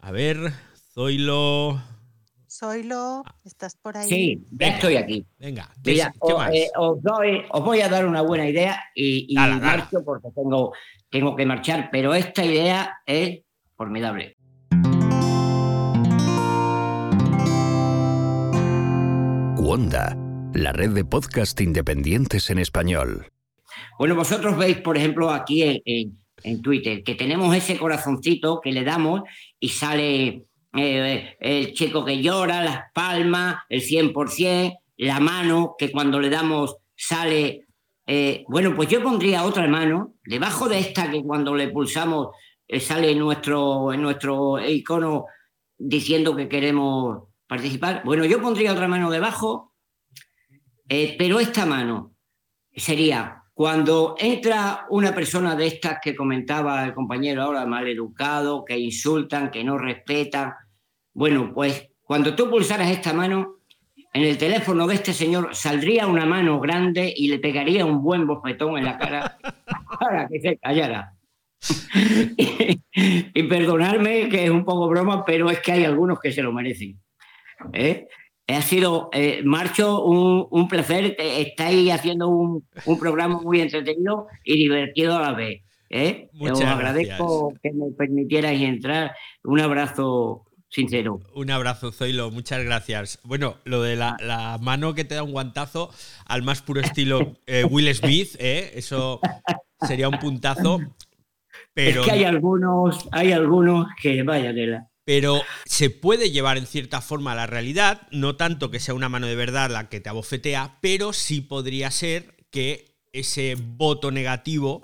A ver, Zoilo. Zoilo, ¿estás por ahí? Sí, ya estoy aquí. Venga, Mira, os, eh, os, doy, os, voy a dar una buena idea y, y marcho porque tengo, tengo que marchar, pero esta idea es formidable. Wanda, la red de podcast independientes en español. Bueno, vosotros veis, por ejemplo, aquí en, en, Twitter, que tenemos ese corazoncito que le damos y sale eh, el chico que llora, las palmas, el 100%, la mano que cuando le damos sale... Eh, bueno, pues yo pondría otra mano debajo de esta que cuando le pulsamos eh, sale nuestro, en nuestro icono diciendo que queremos participar. Bueno, yo pondría otra mano debajo, pero esta mano sería cuando entra una persona de estas que comentaba el compañero ahora, mal educado, que insultan, que no respetan, bueno, pues cuando tú pulsaras esta mano, en el teléfono de este señor saldría una mano grande y le pegaría un buen bofetón en la cara para que se callara. y, perdonarme que es un poco broma, pero es que hay algunos que se lo merecen. ¿eh? Ha sido, eh, Marcho, un, placer. Estáis haciendo un, programa muy entretenido y divertido a la vez. ¿eh? Os agradezco que me permitierais entrar. Un abrazo sincero. Un abrazo, Zoilo. Muchas gracias. Bueno, lo de la, mano que te da un guantazo al más puro estilo eh, Will Smith, eso sería un puntazo. Pero... Es que hay algunos, hay algunos que vaya la pero se puede llevar en cierta forma a la realidad, no tanto que sea una mano de verdad la que te abofetea, pero sí podría ser que ese voto negativo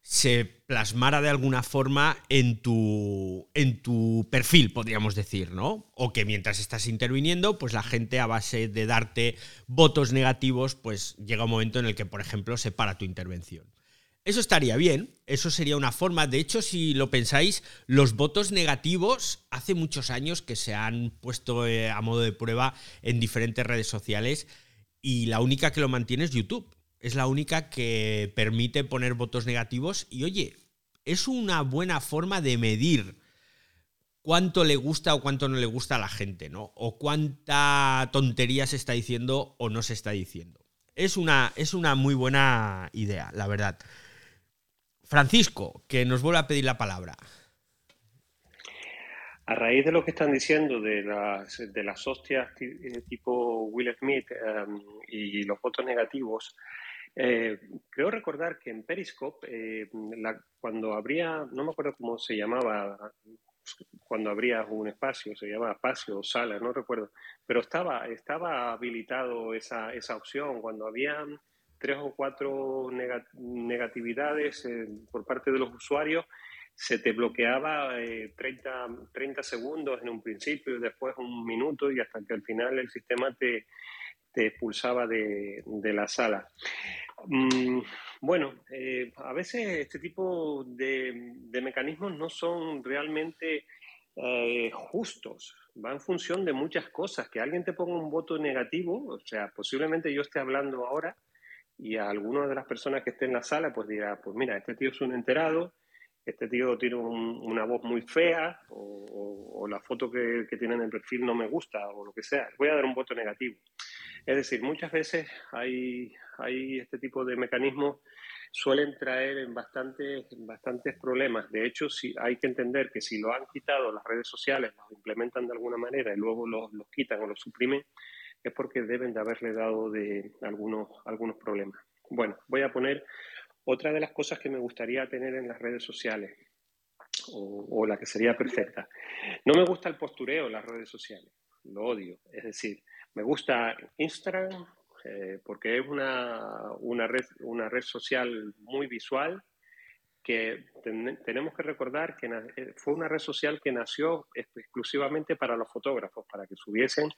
se plasmara de alguna forma en tu, en tu perfil, podríamos decir, ¿no? O que mientras estás interviniendo, pues la gente a base de darte votos negativos, pues llega un momento en el que, por ejemplo, se para tu intervención. Eso estaría bien, eso sería una forma. De hecho, si lo pensáis, los votos negativos hace muchos años que se han puesto eh, a modo de prueba en diferentes redes sociales y la única que lo mantiene es YouTube. Es la única que permite poner votos negativos y oye, es una buena forma de medir cuánto le gusta o cuánto no le gusta a la gente, ¿no? O cuánta tontería se está diciendo o no se está diciendo. Es una, es una muy buena idea, la verdad. Francisco, que nos vuelve a pedir la palabra. A raíz de lo que están diciendo de las, de las hostias eh, tipo Will Smith em, y los votos negativos, eh, creo recordar que en Periscope, eh, cuando habría, no me acuerdo cómo se llamaba, cuando habría un espacio, se llamaba espacio o sala, no recuerdo, pero estaba, estaba habilitado esa, esa opción cuando había tres o cuatro negatividades eh, por parte de los usuarios, se te bloqueaba 30, eh, 30, segundos en un principio, después un minuto y hasta que al final el sistema te, te expulsaba de, de, la sala. Mm, bueno, eh, a veces este tipo de, de, mecanismos no son realmente justos, va en función de muchas cosas. Que alguien te ponga un voto negativo, o sea, posiblemente yo esté hablando ahora y a alguna de las personas que estén en la sala pues dirá, pues mira, este tío es un enterado, este tío tiene una voz muy fea o, la foto que, que, tiene en el perfil no me gusta o lo que sea, voy a dar un voto negativo. Es decir, muchas veces hay, hay este tipo de mecanismos suelen traer bastantes, bastantes problemas. De hecho, si, hay que entender que si lo han quitado las redes sociales, lo implementan de alguna manera y luego los, los quitan o los suprimen, es porque deben de haberle dado de algunos, algunos problemas. Bueno, voy a poner otra de las cosas que me gustaría tener en las redes sociales, o, la que sería perfecta. No me gusta el postureo en las redes sociales, lo odio. Es decir, me gusta Instagram eh, porque es una, una, red, una red social muy visual que tenemos que recordar que eh, fue una red social que nació exclusivamente para los fotógrafos, para que subiesen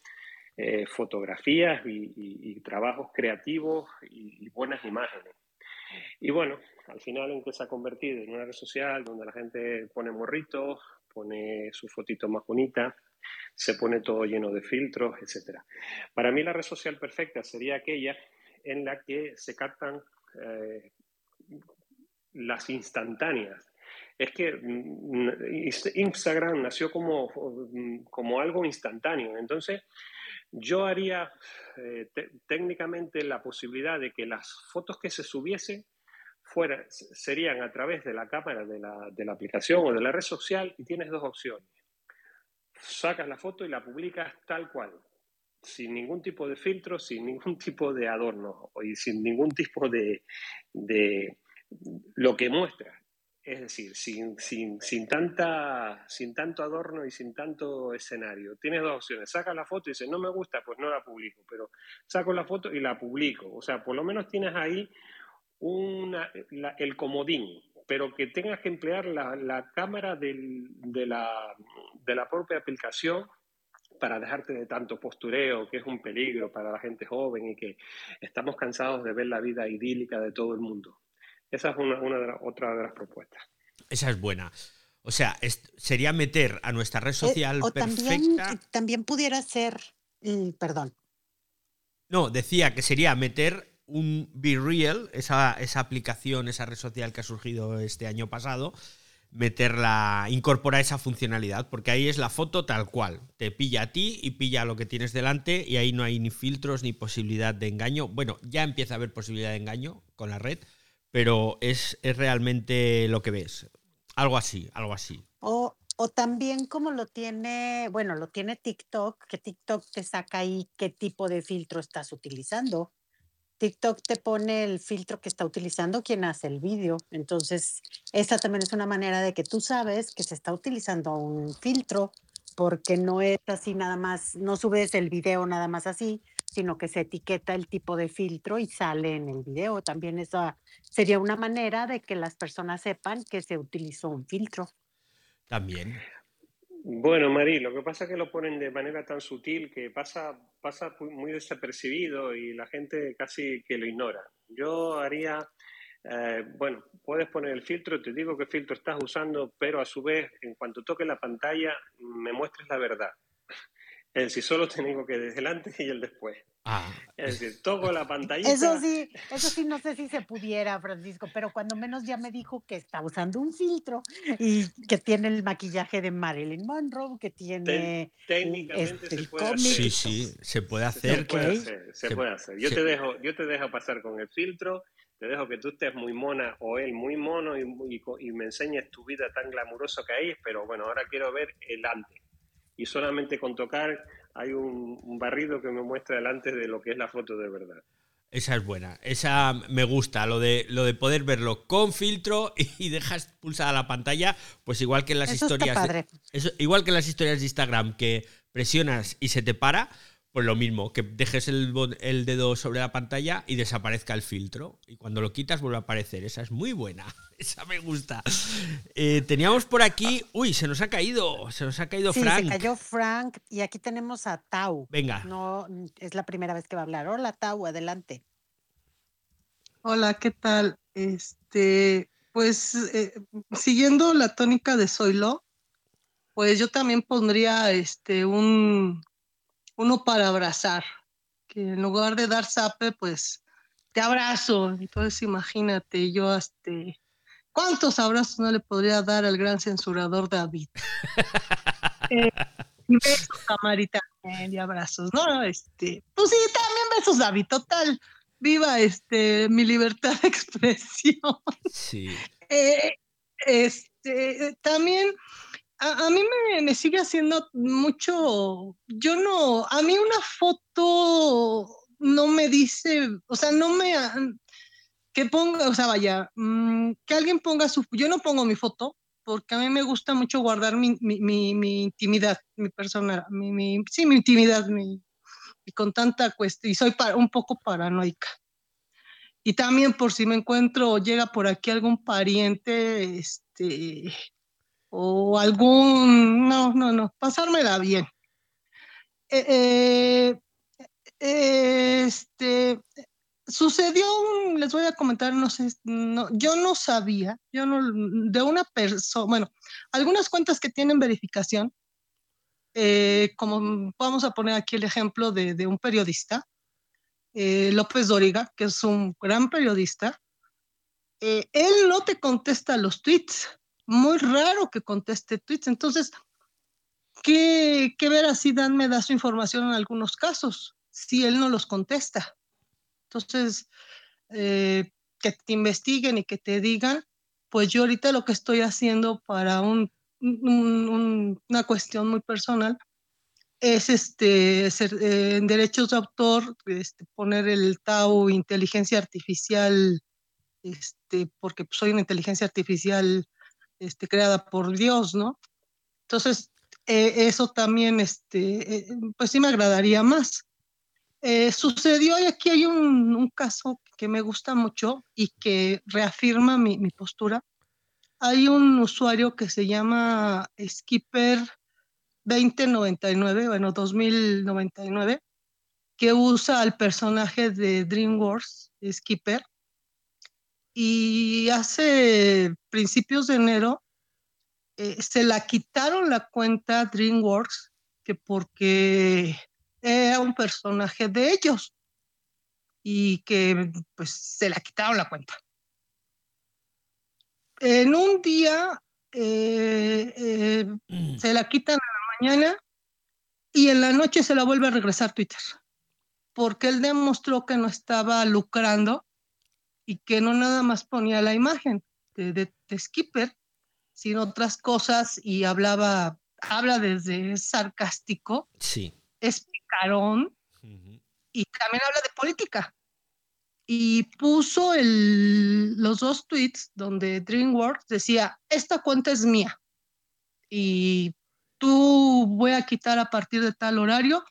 eh, fotografías y, trabajos creativos y, buenas imágenes. Y bueno, al final en que se ha convertido en una red social donde la gente pone morritos, pone su fotito más bonita, se pone todo lleno de filtros, etc. Para mí la red social perfecta sería aquella en la que se captan eh, las instantáneas. es que mm, Instagram nació como, como algo instantáneo. Entonces, yo haría eh, técnicamente la posibilidad de que las fotos que se subiesen serían a través de la cámara de la, de la aplicación o de la red social y tienes dos opciones. Sacas la foto y la publicas tal cual, sin ningún tipo de filtro, sin ningún tipo de adorno y sin ningún tipo de, de lo que muestra. Es decir, sin, sin, sin, tanta, sin tanto adorno y sin tanto escenario. Tienes dos opciones. Sacas la foto y dices, no me gusta, pues no la publico. Pero saco la foto y la publico. O sea, por lo menos tienes ahí una, el comodín, pero que tengas que emplear la, la cámara de, la, de la propia aplicación para dejarte de tanto postureo, que es un peligro para la gente joven y que estamos cansados de ver la vida idílica de todo el mundo. Esa es una, de otra de las propuestas. Esa es buena. O sea, sería meter a nuestra red eh, social perfecta. También, también pudiera ser, mm, perdón. No, decía que sería meter un Be Real, esa, esa aplicación, esa red social que ha surgido este año pasado, meterla, incorporar esa funcionalidad, porque ahí es la foto tal cual. Te pilla a ti y pilla lo que tienes delante y ahí no hay ni filtros ni posibilidad de engaño. Bueno, ya empieza a haber posibilidad de engaño con la red, pero es, realmente lo que ves. Algo así, algo así. O, o también como lo tiene, bueno, lo tiene TikTok, que TikTok te saca ahí qué tipo de filtro estás utilizando. TikTok te pone el filtro que está utilizando quien hace el vídeo. Entonces, esa también es una manera de que tú sabes que se está utilizando un filtro, porque no es así nada más, no subes el video nada más así, sino que se etiqueta el tipo de filtro y sale en el video. También esa sería una manera de que las personas sepan que se utilizó un filtro. También. Bueno, Mari, lo que pasa es que lo ponen de manera tan sutil que pasa, pasa muy desapercibido y la gente casi que lo ignora. Yo haría, eh, bueno, puedes poner el filtro, te digo qué filtro estás usando, pero a su vez, en cuanto toque la pantalla, me muestres la verdad. Es decir, solo tengo que desde el antes y el después. Ah. Es decir, toco la pantalla. Eso sí, eso sí, no sé si se pudiera, Francisco, pero cuando menos ya me dijo que está usando un filtro y que tiene el maquillaje de Marilyn Monroe, que tiene. técnicamente se este, puede hacer. Sí, sí, se puede hacer. Se puede hacer, se puede hacer. Yo, te dejo, yo te dejo pasar con el filtro, te dejo que tú estés muy mona o él muy mono y, y, y me enseñes tu vida tan glamurosa que hay, pero bueno, ahora quiero ver el antes y solamente con tocar hay un, barrido que me muestra delante de lo que es la foto de verdad. Esa es buena, esa me gusta, lo de, lo de poder verlo con filtro y dejas pulsada la pantalla, pues igual que en las historias, igual que en las historias de Instagram que presionas y se te para, pues lo mismo, que dejes el, el, dedo sobre la pantalla y desaparezca el filtro. Y cuando lo quitas vuelve a aparecer. Esa es muy buena. Esa me gusta. Eh, teníamos por aquí. Uy, se nos ha caído. Se nos ha caído sí, Frank. Se cayó Frank. Y aquí tenemos a Tau. Venga. No, es la primera vez que va a hablar. Hola, Tau, adelante. Hola, ¿qué tal? Este, pues eh, siguiendo la tónica de Zoilo, pues yo también pondría este un uno para abrazar, que en lugar de dar zape, pues te abrazo. Entonces imagínate, yo este, ¿cuántos abrazos no le podría dar al gran censurador David? eh, besos, Camarita, y abrazos, ¿no? Este, pues sí, también besos, David, total. Viva este mi libertad de expresión. Sí. Eh, este, también a, mí me, sigue haciendo mucho, yo no, a mí una foto no me dice, o sea, no me, que ponga, o sea, vaya, mm, que alguien ponga su, yo no pongo mi foto, porque a mí me gusta mucho guardar mi, intimidad, mi persona, mi, sí, mi intimidad, mi, con tanta cuestión, y soy un poco paranoica. Y también por si me encuentro, llega por aquí algún pariente, este, o algún, no, no, no, pasármela bien. Eh, eh, este, sucedió, les voy a comentar, no sé, no, yo no sabía, yo no, de una persona, bueno, algunas cuentas que tienen verificación, eh, como vamos a poner aquí el ejemplo de, de un periodista, López Dóriga, que es un gran periodista, él no te contesta los tweets, muy raro que conteste tweets. Entonces, ¿qué, qué veracidad me da su información en algunos casos si él no los contesta? Entonces, eh, que te investiguen y que te digan, pues yo ahorita lo que estoy haciendo para un, una cuestión muy personal es este, eh, en derechos de autor este, poner el TAU inteligencia artificial, este, porque soy una inteligencia artificial este, creada por Dios, ¿no? Entonces, eh, eso también, este, pues sí me agradaría más. Eh, sucedió y aquí hay un, caso que me gusta mucho y que reafirma mi, postura. Hay un usuario que se llama Skipper 2099, bueno, 2099, que usa al personaje de DreamWorks, Skipper, y hace principios de enero eh, se la quitaron la cuenta DreamWorks que porque era un personaje de ellos y que pues se la quitaron la cuenta. En un día eh, eh, mm. se la quitan a la mañana y en la noche se la vuelve a regresar Twitter, porque él demostró que no estaba lucrando y que no nada más ponía la imagen de, de Skipper, sino otras cosas y hablaba, habla desde sarcástico. Sí es picarón y también habla de política. Y puso el, los dos tweets donde DreamWorks decía, esta cuenta es mía y tú voy a quitar a partir de tal horario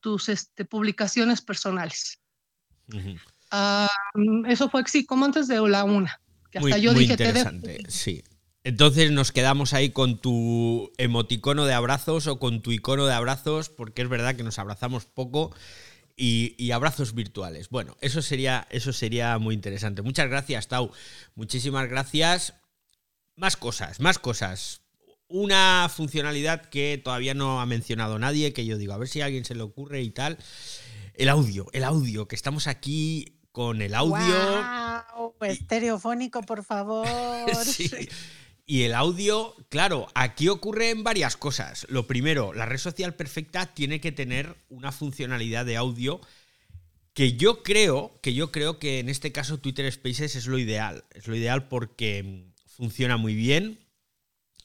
tus este, publicaciones personales. Ah, eso fue así como antes de la una. Que hasta yo dije, interesante, sí. Entonces nos quedamos ahí con tu emoticono de abrazos o con tu icono de abrazos, porque es verdad que nos abrazamos poco y, abrazos virtuales. Bueno, eso sería, eso sería muy interesante. Muchas gracias, Tau. Muchísimas gracias. Más cosas, más cosas. Una funcionalidad que todavía no ha mencionado nadie, que yo digo, a ver si a alguien se le ocurre y tal. El audio, el audio, que estamos aquí con el audio. ¡Wow! Estereofónico, por favor. sí. Y el audio, claro, aquí ocurren varias cosas. Lo primero, la red social perfecta tiene que tener una funcionalidad de audio que yo creo, que yo creo que en este caso Twitter Spaces es lo ideal. Es lo ideal porque funciona muy bien,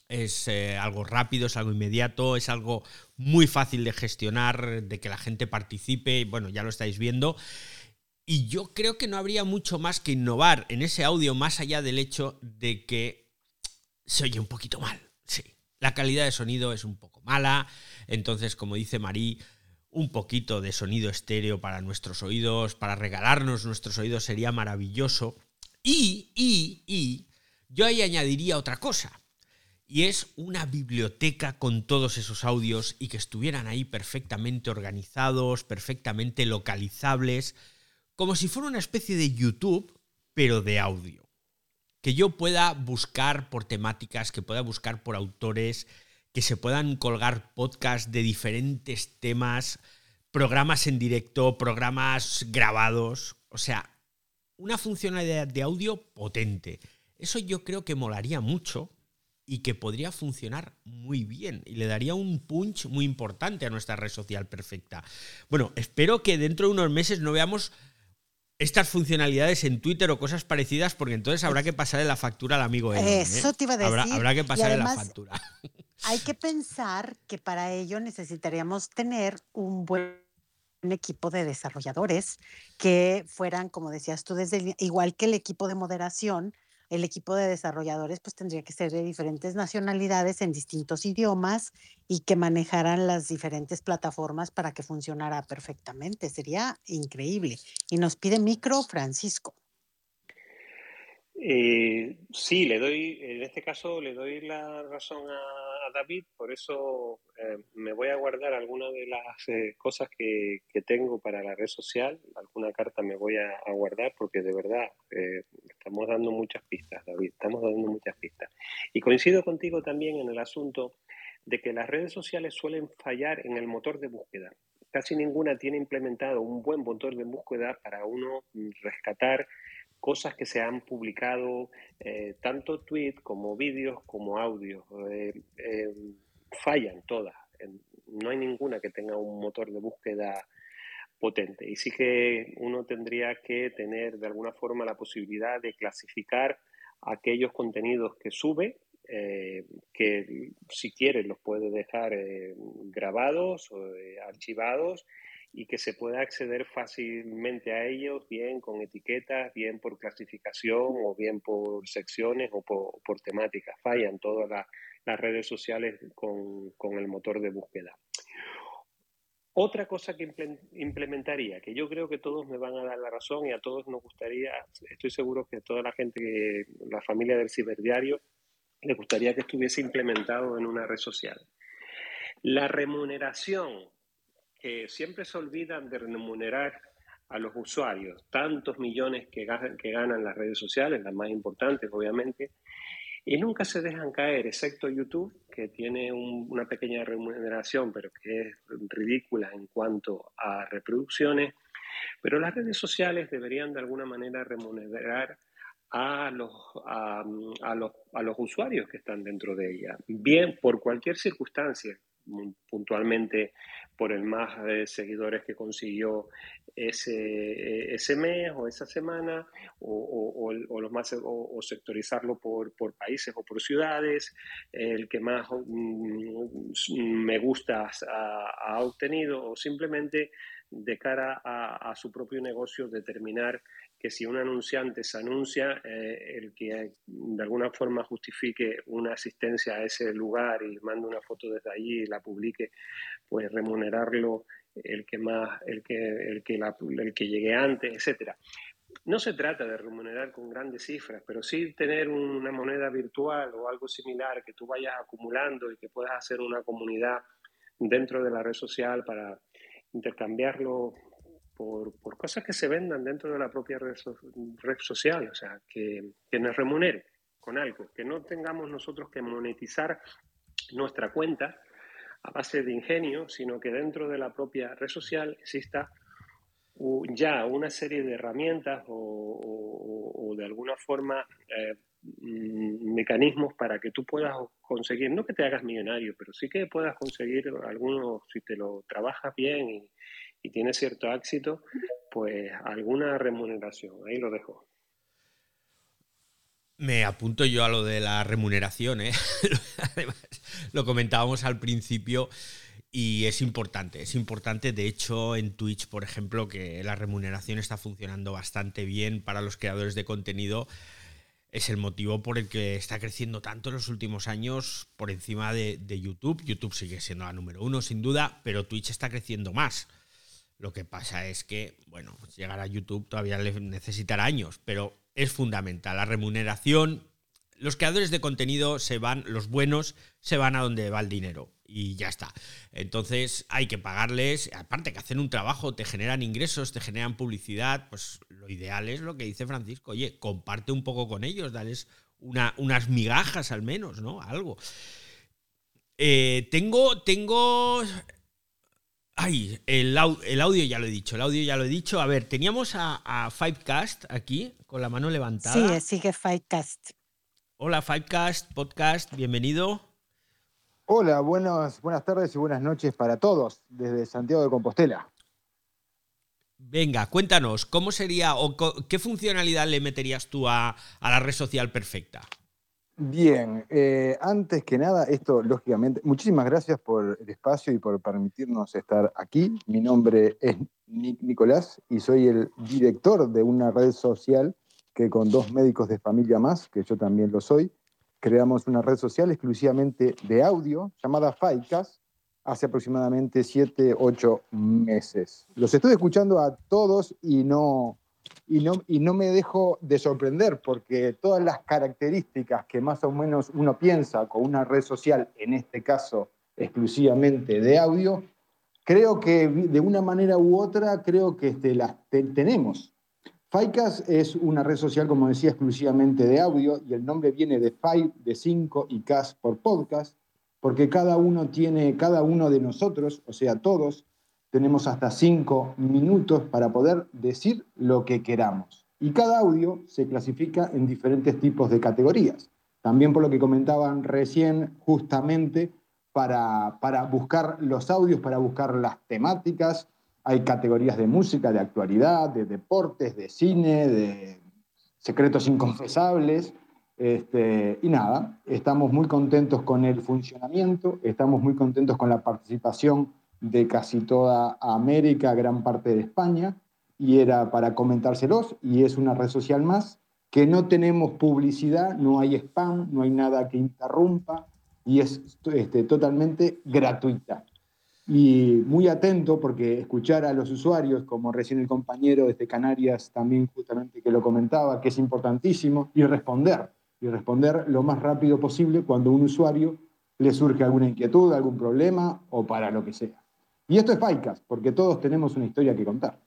es eh, algo rápido, es algo inmediato, es algo muy fácil de gestionar, de que la gente participe, bueno, ya lo estáis viendo. Y yo creo que no habría mucho más que innovar en ese audio más allá del hecho de que se oye un poquito mal. Sí. La calidad de sonido es un poco mala. Entonces, como dice Marí, un poquito de sonido estéreo para nuestros oídos, para regalarnos nuestros oídos sería maravilloso. Y, y, y, yo ahí añadiría otra cosa. Y es una biblioteca con todos esos audios y que estuvieran ahí perfectamente organizados, perfectamente localizables, como si fuera una especie de YouTube, pero de audio que yo pueda buscar por temáticas, que pueda buscar por autores, que se puedan colgar podcasts de diferentes temas, programas en directo, programas grabados, o sea, una funcionalidad de audio potente. Eso yo creo que molaría mucho y que podría funcionar muy bien y le daría un punch muy importante a nuestra red social perfecta. Bueno, espero que dentro de unos meses no veamos estas funcionalidades en Twitter o cosas parecidas, porque entonces habrá que pasarle la factura al amigo Elon. ¿eh? Eso te iba a decir. Habrá, que pasarle la factura. Hay que pensar que para ello necesitaríamos tener un buen equipo de desarrolladores que fueran, como decías tú, desde igual que el equipo de moderación, el equipo de desarrolladores pues tendría que ser de diferentes nacionalidades en distintos idiomas y que manejaran las diferentes plataformas para que funcionara perfectamente. Sería increíble. Y nos pide micro Francisco. Eh, sí, le doy, en este caso le doy la razón a, David, por eso eh, me voy a guardar algunas de las eh, cosas que, tengo para la red social, alguna carta me voy a, guardar porque de verdad estamos dando muchas pistas, David, estamos dando muchas pistas. Y coincido contigo también en el asunto de que las redes sociales suelen fallar en el motor de búsqueda. Casi ninguna tiene implementado un buen motor de búsqueda para uno rescatar cosas que se han publicado, eh, tanto tweets como vídeos como audios. fallan todas. No hay ninguna que tenga un motor de búsqueda potente. Y sí que uno tendría que tener de alguna forma la posibilidad de clasificar aquellos contenidos que sube, eh, que si quiere los puede dejar eh, grabados o eh, archivados y que se pueda acceder fácilmente a ellos, bien con etiquetas, bien por clasificación o bien por secciones o por, temáticas. Fallan todas las redes sociales con, con el motor de búsqueda. Otra cosa que implementaría, que yo creo que todos me van a dar la razón y a todos nos gustaría, estoy seguro que a toda la gente, la familia del ciberdiario, le gustaría que estuviese implementado en una red social. La remuneración, que siempre se olvidan de remunerar a los usuarios, tantos millones que ganan las redes sociales, las más importantes obviamente, y nunca se dejan caer, excepto YouTube, que tiene una pequeña remuneración, pero que es ridícula en cuanto a reproducciones. Pero las redes sociales deberían de alguna manera remunerar a los, a, los, a los usuarios que están dentro de ella, bien por cualquier circunstancia, puntualmente por el más de seguidores que consiguió ese, ese mes o esa semana, o, los más, o, sectorizarlo por, por, países o por ciudades, el que más mm, me gusta ha, obtenido, o simplemente de cara a su propio negocio determinar que si un anunciante se anuncia, eh, el que de alguna forma justifique una asistencia a ese lugar y mande una foto desde allí y la publique, pues remunerarlo el que más, el que, el que, el que llegue antes, etcétera. No se trata de remunerar con grandes cifras, pero sí tener una moneda virtual o algo similar que tú vayas acumulando y que puedas hacer una comunidad dentro de la red social para intercambiarlo por, cosas que se vendan dentro de la propia red, social, o sea, que, que, nos remunere con algo, que no tengamos nosotros que monetizar nuestra cuenta a base de ingenio, sino que dentro de la propia red social exista ya una serie de herramientas o, de alguna forma eh, mm, mecanismos para que tú puedas conseguir, no que te hagas millonario, pero sí que puedas conseguir algunos, si te lo trabajas bien y, y tiene cierto éxito, pues alguna remuneración. Ahí lo dejo. Me apunto yo a lo de la remuneración, ¿eh? Además, lo comentábamos al principio y es importante, es importante. De hecho, en Twitch, por ejemplo, que la remuneración está funcionando bastante bien para los creadores de contenido. Es el motivo por el que está creciendo tanto en los últimos años por encima de, de YouTube. YouTube sigue siendo la número uno, sin duda, pero Twitch está creciendo más. Lo que pasa es que, bueno, pues llegar a YouTube todavía le necesitará años, pero es fundamental. La remuneración, los creadores de contenido se van, los buenos, se van a donde va el dinero y ya está. Entonces hay que pagarles, aparte que hacen un trabajo, te generan ingresos, te generan publicidad, pues lo ideal es lo que dice Francisco, oye, comparte un poco con ellos, dales una, unas migajas al menos, ¿no? Algo. Eh, tengo, tengo Ay, el, audio ya lo he dicho, el audio ya lo he dicho. A ver, teníamos a, Fivecast aquí con la mano levantada. Sí, sigue Fivecast. Hola Fivecast, podcast, bienvenido. Hola, buenas, buenas tardes y buenas noches para todos desde Santiago de Compostela. Venga, cuéntanos, ¿cómo sería o qué funcionalidad le meterías tú a la red social perfecta? Bien, eh, antes que nada, esto lógicamente, muchísimas gracias por el espacio y por permitirnos estar aquí. Mi nombre es Nicolás y soy el director de una red social que con dos médicos de familia más, que yo también lo soy, creamos una red social exclusivamente de audio llamada FICAS hace aproximadamente siete, ocho meses. Los estoy escuchando a todos y no, y no, y no me dejo de sorprender porque todas las características que más o menos uno piensa con una red social, en este caso exclusivamente de audio, creo que de una manera u otra, creo que este, las tenemos. Ficas es una red social, como decía, exclusivamente de audio y el nombre viene de Five, de 5 y Cast por podcast, porque cada uno tiene, cada uno de nosotros, o sea, todos, tenemos hasta cinco minutos para poder decir lo que queramos. Y cada audio se clasifica en diferentes tipos de categorías. También por lo que comentaban recién, justamente para, para buscar los audios, para buscar las temáticas. Hay categorías de música, de actualidad, de deportes, de cine, de secretos inconfesables. Este, y nada, estamos muy contentos con el funcionamiento, estamos muy contentos con la participación de casi toda América, gran parte de España, y era para comentárselos, y es una red social más que no tenemos publicidad, no hay spam, no hay nada que interrumpa, y es este, totalmente gratuita. Y muy atento porque escuchar a los usuarios, como recién el compañero desde Canarias también justamente que lo comentaba, que es importantísimo, y responder, y responder lo más rápido posible cuando un usuario le surge alguna inquietud, algún problema o para lo que sea. Y esto es Faicas, porque todos tenemos una historia que contar.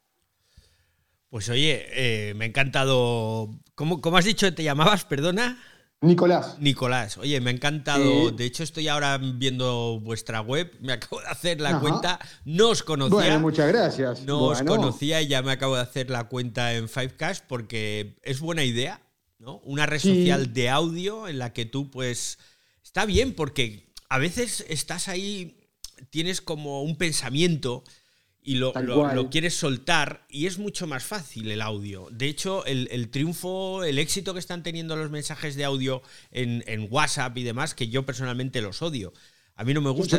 Pues oye, eh, me ha encantado. ¿Cómo, ¿Cómo, has dicho que te llamabas? Perdona. Nicolás. Nicolás, oye, me ha encantado. De hecho, estoy ahora viendo vuestra web. Me acabo de hacer la cuenta. No os conocía. Bueno, muchas gracias. No os conocía y ya me acabo de hacer la cuenta en Fivecast porque es buena idea, ¿no? Una red social de audio en la que tú, pues. Está bien porque a veces estás ahí tienes como un pensamiento y lo, quieres soltar y es mucho más fácil el audio. De hecho, el, triunfo, el éxito que están teniendo los mensajes de audio en, WhatsApp y demás, que yo personalmente los odio. A mí no me gusta,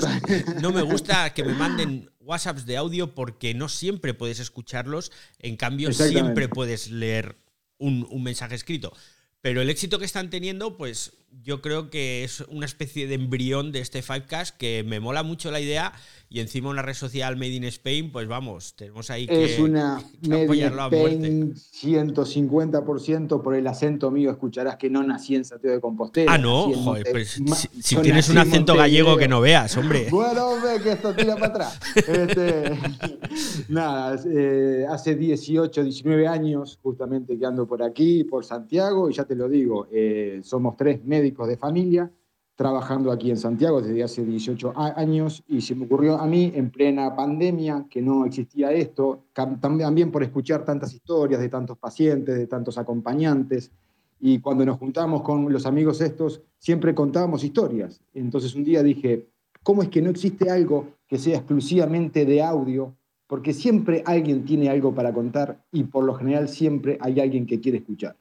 no me gusta que me manden WhatsApps de audio porque no siempre puedes escucharlos, en cambio siempre puedes leer un, un mensaje escrito. Pero el éxito que están teniendo, pues yo creo que es una especie de embrión de este Fivecast que me mola mucho la idea y encima una red social Made in Spain, pues vamos, tenemos ahí que Es una Made in Spain 150% por el acento mío, escucharás que no nací en Santiago de Compostela. Ah, no, joder, pues si, tienes un acento gallego que no veas, hombre. Bueno, ve que esto tira para atrás. Este, nada, eh, hace 18, 19 años justamente que ando por aquí, por Santiago, y ya te lo digo, eh, somos tres médicos de familia trabajando aquí en Santiago desde hace 18 años y se me ocurrió a mí en plena pandemia que no existía esto, también por escuchar tantas historias de tantos pacientes, de tantos acompañantes. Y cuando nos juntamos con los amigos estos, siempre contábamos historias. Entonces un día dije, ¿cómo es que no existe algo que sea exclusivamente de audio? Porque siempre alguien tiene algo para contar y por lo general siempre hay alguien que quiere escuchar.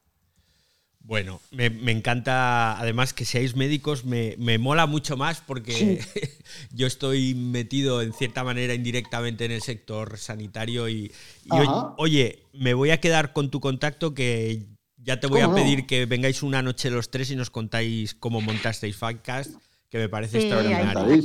Bueno, me, encanta además que seáis médicos, me, mola mucho más porque yo estoy metido en cierta manera indirectamente en el sector sanitario y, oye, me voy a quedar con tu contacto que ya te voy a pedir que vengáis una noche los tres y nos contáis cómo montasteis Fatcast, que me parece extraordinario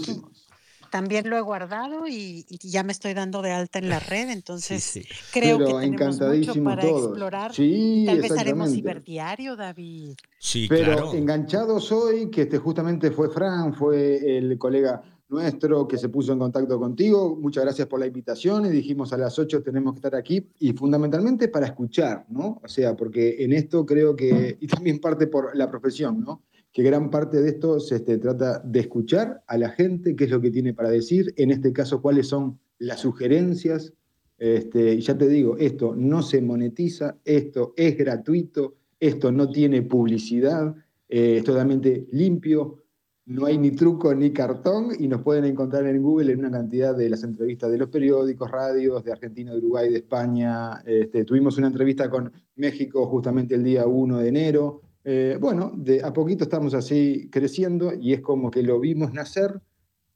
también lo he guardado y, ya me estoy dando de alta en la red, entonces creo que tenemos mucho para explorar. Tal vez haremos ciberdiario, David. Sí, Pero enganchado soy, que este justamente fue Fran, fue el colega nuestro que se puso en contacto contigo. Muchas gracias por la invitación y dijimos a las 8 tenemos que estar aquí y fundamentalmente para escuchar, ¿no? O sea, porque en esto creo que, y también parte por la profesión, ¿no? Que gran parte de esto se este, trata de escuchar a la gente, qué es lo que tiene para decir, en este caso cuáles son las sugerencias. Este, y ya te digo, esto no se monetiza, esto es gratuito, esto no tiene publicidad, eh, es totalmente limpio, no hay ni truco ni cartón y nos pueden encontrar en Google en una cantidad de las entrevistas de los periódicos, radios, de Argentina, de Uruguay, de España. Este, tuvimos una entrevista con México justamente el día 1 de enero. Eh, bueno, de a poquito estamos así creciendo y es como que lo vimos nacer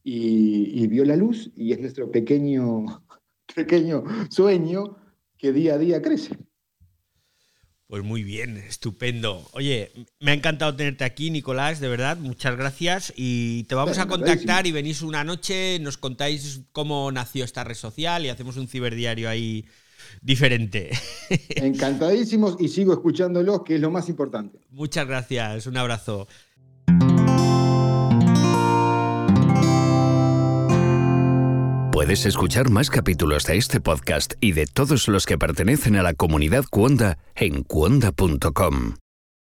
y, vio la luz y es nuestro pequeño, pequeño sueño que día a día crece. Pues muy bien, estupendo. Oye, me ha encantado tenerte aquí, Nicolás, de verdad, muchas gracias. Y te vamos a contactar y venís una noche, nos contáis cómo nació esta red social y hacemos un ciberdiario ahí diferente. Encantadísimos y sigo escuchándolos, que es lo más importante. Muchas gracias, un abrazo. Puedes escuchar más capítulos de este podcast y de todos los que pertenecen a la comunidad Cuonda en cuonda.com.